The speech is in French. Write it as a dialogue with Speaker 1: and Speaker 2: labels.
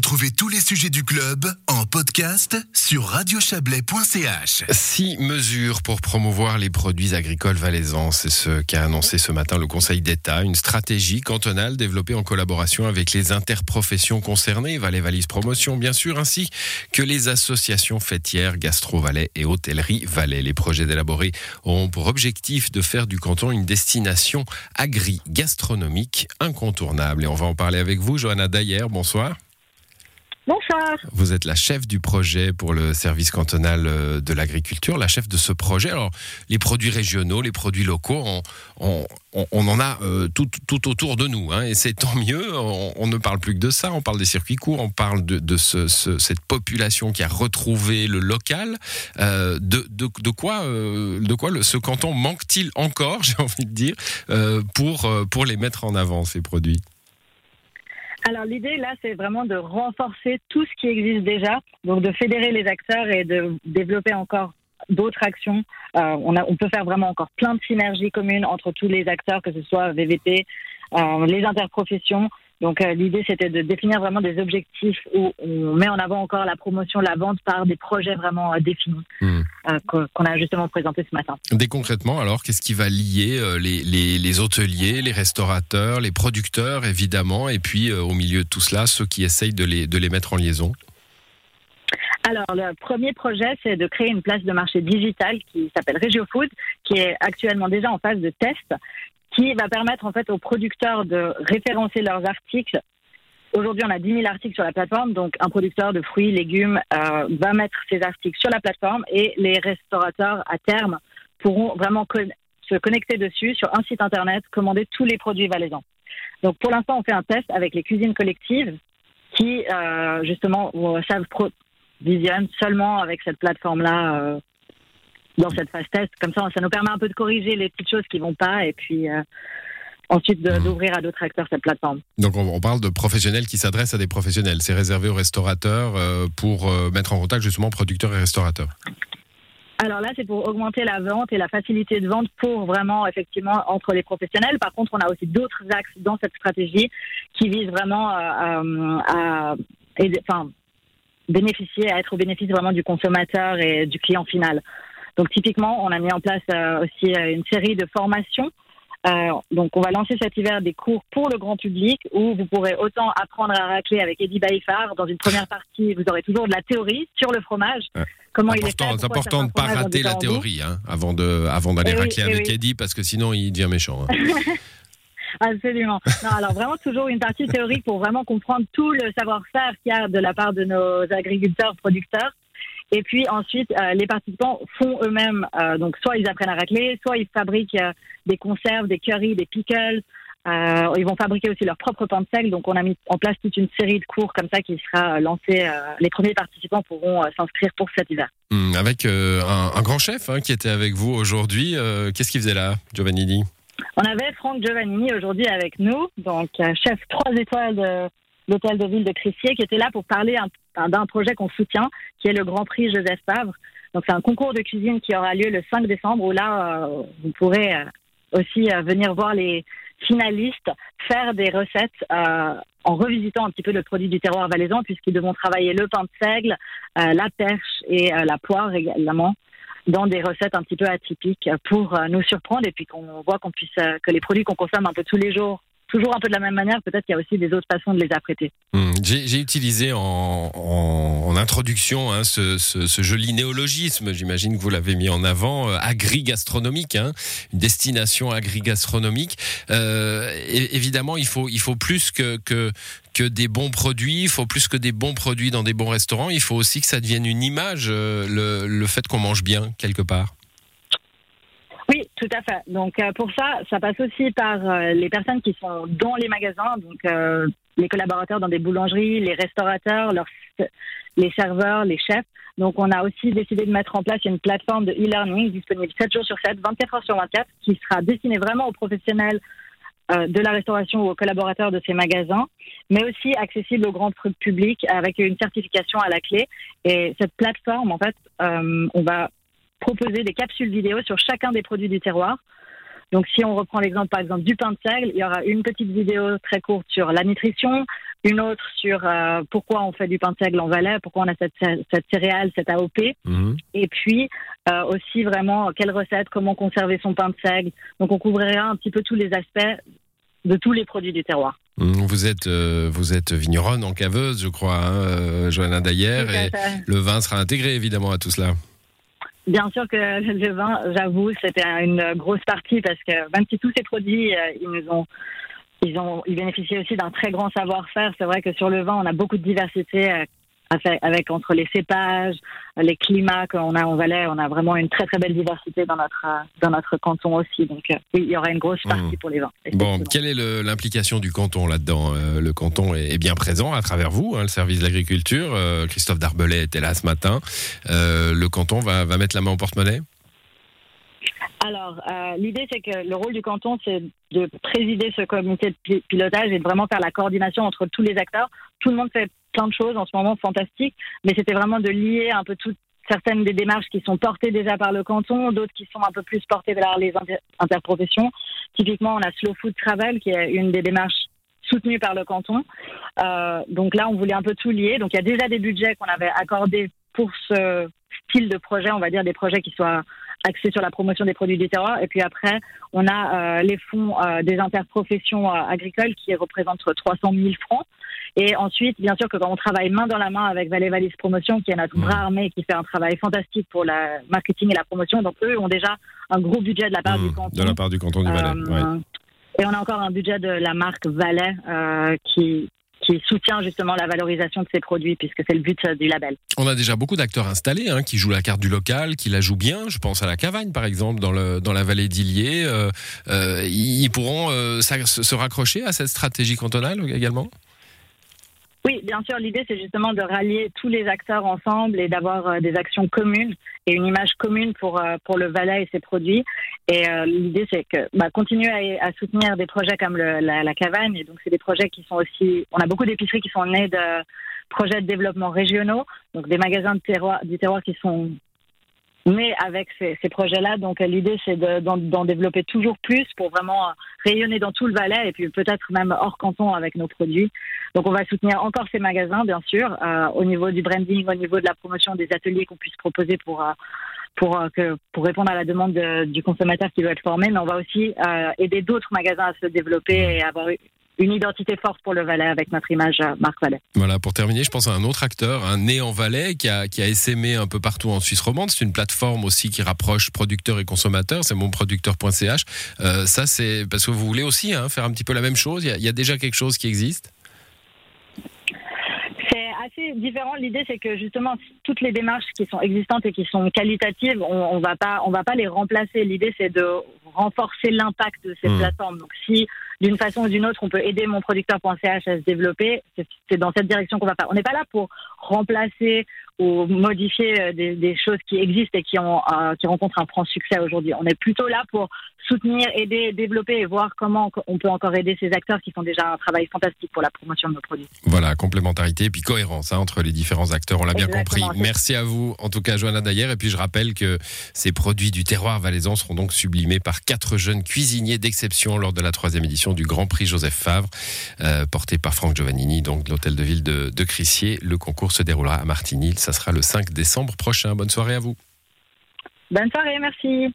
Speaker 1: Retrouvez tous les sujets du club en podcast sur radiochablais.ch.
Speaker 2: Six mesures pour promouvoir les produits agricoles valaisans. C'est ce qu'a annoncé ce matin le Conseil d'État. Une stratégie cantonale développée en collaboration avec les interprofessions concernées, Valais Valise Promotion bien sûr, ainsi que les associations fêtières Gastro Valais et Hôtellerie Valais. Les projets d'élaborer auront pour objectif de faire du canton une destination agri-gastronomique incontournable. Et on va en parler avec vous, Johanna Dayer. Bonsoir.
Speaker 3: Bonsoir.
Speaker 2: Vous êtes la chef du projet pour le service cantonal euh, de l'agriculture, la chef de ce projet. Alors, les produits régionaux, les produits locaux, on, en a euh, tout, autour de nous, hein, et c'est tant mieux. On, ne parle plus que de ça, on parle des circuits courts, on parle de, cette population qui a retrouvé le local. Euh, de, quoi, de quoi ce canton manque-t-il encore, j'ai envie de dire, pour les mettre en avant, ces produits?
Speaker 3: Alors l'idée là, c'est vraiment de renforcer tout ce qui existe déjà, donc de fédérer les acteurs et de développer encore d'autres actions. Euh, on, a, on peut faire vraiment encore plein de synergies communes entre tous les acteurs, que ce soit VVP, euh, les interprofessions, donc euh, l'idée c'était de définir vraiment des objectifs où on met en avant encore la promotion, la vente par des projets vraiment euh, définis hmm. euh, qu'on a justement présenté ce matin.
Speaker 2: Dès concrètement alors, qu'est-ce qui va lier les, les, les, hôteliers, les restaurateurs, les producteurs évidemment, et puis au milieu de tout cela, ceux qui essayent de les, de les mettre en liaison?
Speaker 3: Alors, le premier projet, c'est de créer une place de marché digitale qui s'appelle RegioFood, qui est actuellement déjà en phase de test qui va permettre en fait aux producteurs de référencer leurs articles. Aujourd'hui, on a 10 000 articles sur la plateforme, donc un producteur de fruits, légumes euh, va mettre ses articles sur la plateforme et les restaurateurs à terme pourront vraiment se connecter dessus sur un site internet, commander tous les produits valaisans. Donc pour l'instant, on fait un test avec les cuisines collectives qui euh, justement savent visionner seulement avec cette plateforme-là euh, dans cette phase test. Comme ça, ça nous permet un peu de corriger les petites choses qui vont pas et puis euh, ensuite mmh. d'ouvrir à d'autres acteurs cette plateforme.
Speaker 2: Donc on, parle de professionnels qui s'adressent à des professionnels. C'est réservé aux restaurateurs euh, pour euh, mettre en contact justement producteurs et restaurateurs.
Speaker 3: Alors là, c'est pour augmenter la vente et la facilité de vente pour vraiment, effectivement, entre les professionnels. Par contre, on a aussi d'autres axes dans cette stratégie qui visent vraiment à, à, enfin, bénéficier, à être au bénéfice vraiment du consommateur et du client final. Donc typiquement, on a mis en place euh, aussi euh, une série de formations. Euh, donc on va lancer cet hiver des cours pour le grand public où vous pourrez autant apprendre à racler avec Eddie Baïfar. Dans une première partie, vous aurez toujours de la théorie sur le fromage.
Speaker 2: Comment il est fait, C'est important de ne pas rater la théorie hein, avant de avant d'aller eh racler eh avec Eddie parce que sinon il devient méchant. Hein.
Speaker 3: Absolument. Non, alors vraiment toujours une partie théorique pour vraiment comprendre tout le savoir-faire qu'il y a de la part de nos agriculteurs, producteurs et puis ensuite, euh, les participants font eux-mêmes, euh, donc soit ils apprennent à racler, soit ils fabriquent euh, des conserves, des curries, des pickles. ils vont fabriquer aussi leur propre pain de sel. Donc on a mis en place toute une série de cours comme ça qui sera lancée. les premiers participants pourront s'inscrire pour cet hiver.
Speaker 2: Hmm, avec un, un, grand chef hein, qui était avec vous aujourd'hui. Qu'est-ce qu'il faisait là, Giovannini?
Speaker 3: On avait Franck Giovannini aujourd'hui avec nous, donc chef trois étoiles de l'hôtel de ville de Crissier, qui était là pour parler d'un projet qu'on soutient, qui est le Grand Prix Joseph Favre. Donc c'est un concours de cuisine qui aura lieu le 5 décembre, où là, euh, vous pourrez euh, aussi euh, venir voir les finalistes faire des recettes en revisitant un petit peu le produit du terroir valaisan, puisqu'ils devront travailler le pain de seigle, la perche et la poire également dans des recettes un petit peu atypiques pour nous surprendre et puis qu'on voit qu'on puisse que les produits qu'on consomme un peu tous les jours toujours un peu de la même manière. Peut-être qu'il y a aussi des autres façons de les apprêter.
Speaker 2: Hmm. J'ai utilisé en, introduction hein, ce, joli néologisme. J'imagine que vous l'avez mis en avant, euh, agri-gastronomique, hein, une destination agri-gastronomique. Euh, évidemment, il faut, il faut plus que, que, des bons produits, il faut plus que des bons produits dans des bons restaurants, il faut aussi que ça devienne une image, euh, le fait qu'on mange bien quelque part.
Speaker 3: Tout à fait. Donc euh, pour ça, ça passe aussi par euh, les personnes qui sont dans les magasins, donc euh, les collaborateurs dans des boulangeries, les restaurateurs, les serveurs, les chefs. Donc on a aussi décidé de mettre en place une plateforme de e-learning disponible 7 jours sur 7, 24 heures sur 24, qui sera destinée vraiment aux professionnels de la restauration ou aux collaborateurs de ces magasins, mais aussi accessible au grand public avec une certification à la clé. Et cette plateforme, en fait, on va proposer des capsules vidéo sur chacun des produits du terroir. Donc si on reprend l'exemple par exemple du pain de seigle, il y aura une petite vidéo très courte sur la nutrition, une autre sur euh, pourquoi on fait du pain de seigle en Valais, pourquoi on a cette, cette céréale, cette AOP,
Speaker 2: Mhm.
Speaker 3: et puis euh, aussi vraiment quelle recette, comment conserver son pain de seigle. Donc on couvrira un petit peu tous les aspects de tous les produits du terroir.
Speaker 2: Mhm. Vous êtes, euh, vous êtes vigneronne en caveuse, je crois, hein, euh, Johanna Dayer, et le vin sera intégré évidemment à tout cela.
Speaker 3: Bien sûr que le vin, j'avoue, c'était une grosse partie parce que même si tous ces produits, euh, ils nous ont, ils ont, ils bénéficient aussi d'un très grand savoir-faire. C'est vrai que sur le vin, on a beaucoup de diversité euh, avec, avec entre les cépages, les climats qu'on a en Valais, on a vraiment une très très belle diversité dans notre euh, dans notre canton aussi. Donc euh, oui, il y aura une grosse partie
Speaker 2: Mmh.
Speaker 3: pour les vins.
Speaker 2: Bon, quelle est l'implication du canton là-dedans Euh, Le canton est, est bien présent à travers vous, hein, le service de l'agriculture. Euh, Christophe Darbelay était là ce matin. Euh, le canton va, va mettre la main au porte-monnaie?
Speaker 3: Alors, euh, l'idée, c'est que le rôle du canton, c'est de présider ce comité de pi- pilotage et de vraiment faire la coordination entre tous les acteurs. Tout le monde fait plein de choses en ce moment fantastiques, mais c'était vraiment de lier un peu toutes certaines des démarches qui sont portées déjà par le canton, d'autres qui sont un peu plus portées vers les inter- interprofessions. Typiquement, on a Slow Food Travel, qui est une des démarches soutenues par le canton. Euh, donc là, on voulait un peu tout lier. Donc il y a déjà des budgets qu'on avait accordés pour ce style de projet, on va dire des projets qui soient axés sur la promotion des produits du terroir. Et puis après, on a euh, les fonds euh, des interprofessions euh, agricoles qui représentent 300 000 francs. Et ensuite, bien sûr que quand on travaille main dans la main avec Valais Valise Promotion, qui est notre bras armé, qui fait un travail fantastique pour le marketing et la promotion, donc eux ont déjà un gros budget de la part
Speaker 2: Mmh,
Speaker 3: du canton.
Speaker 2: De la part du canton du Valais.
Speaker 3: Euh,
Speaker 2: ouais.
Speaker 3: Et on a encore un budget de la marque Valais euh, qui, qui soutient justement la valorisation de ces produits, puisque c'est le but euh, du label.
Speaker 2: On a déjà beaucoup d'acteurs installés hein, qui jouent la carte du local, qui la jouent bien. Je pense à la Cavagne, par exemple, dans, la vallée d'Illier. Euh, euh, ils pourront se raccrocher à cette stratégie cantonale également?
Speaker 3: Bien sûr, l'idée c'est justement de rallier tous les acteurs ensemble et d'avoir euh, des actions communes et une image commune pour, euh, pour le Valais et ses produits. Et euh, l'idée c'est que bah, continuer à, soutenir des projets comme la, la Cavagne. Et donc c'est des projets qui sont aussi, on a beaucoup d'épiceries qui sont nées de projets de développement régionaux, donc des magasins de du terroir qui sont nés avec ces, ces projets-là. Donc l'idée c'est de- d'en développer toujours plus pour vraiment rayonner dans tout le Valais et puis peut-être même hors canton avec nos produits. Donc on va soutenir encore ces magasins, bien sûr, euh, au niveau du branding, au niveau de la promotion des ateliers qu'on puisse proposer pour euh, pour euh, que pour répondre à la demande de- du consommateur qui veut être formé. Mais on va aussi euh, aider d'autres magasins à se développer et avoir une identité forte pour le Valais avec notre image euh, marque Valais.
Speaker 2: Voilà, pour terminer, je pense à un autre acteur, un né en Valais, qui a, qui a essaimé un peu partout en Suisse romande. C'est une plateforme aussi qui rapproche producteurs et consommateurs. C'est monproducteur.ch. Euh, ça, c'est parce que vous voulez aussi hein, faire un petit peu la même chose. Il y, a, il y a déjà quelque chose qui existe?
Speaker 3: C'est assez différent. L'idée, c'est que justement, toutes les démarches qui sont existantes et qui sont qualitatives, on, on va pas, on va pas les remplacer. L'idée, c'est de renforcer l'impact de ces
Speaker 2: Mmh.
Speaker 3: plateformes. Donc, si d'une façon ou d'une autre, on peut aider mon producteur.ch à se développer, c'est dans cette direction qu'on va faire. On n'est pas là pour remplacer ou modifier euh, des, des choses qui existent et qui, ont, euh, qui rencontrent un franc succès aujourd'hui. On est plutôt là pour soutenir, aider, développer et voir comment on peut encore aider ces acteurs qui font déjà un travail fantastique pour la promotion de nos produits.
Speaker 2: Voilà, complémentarité et puis cohérence hein, entre les différents acteurs. On l'a bien compris. Merci à vous, en tout cas, Johanna Dayer. Et puis je rappelle que ces produits du terroir valaisan seront donc sublimés par quatre jeunes cuisiniers d'exception lors de la troisième du Grand Prix Joseph Favre, euh, porté par Franck Giovannini, donc de l'hôtel de ville de, de Crissier. Le concours se déroulera à Martigny. Ça sera le 5 décembre prochain. Bonne soirée à vous.
Speaker 3: Bonne soirée, merci.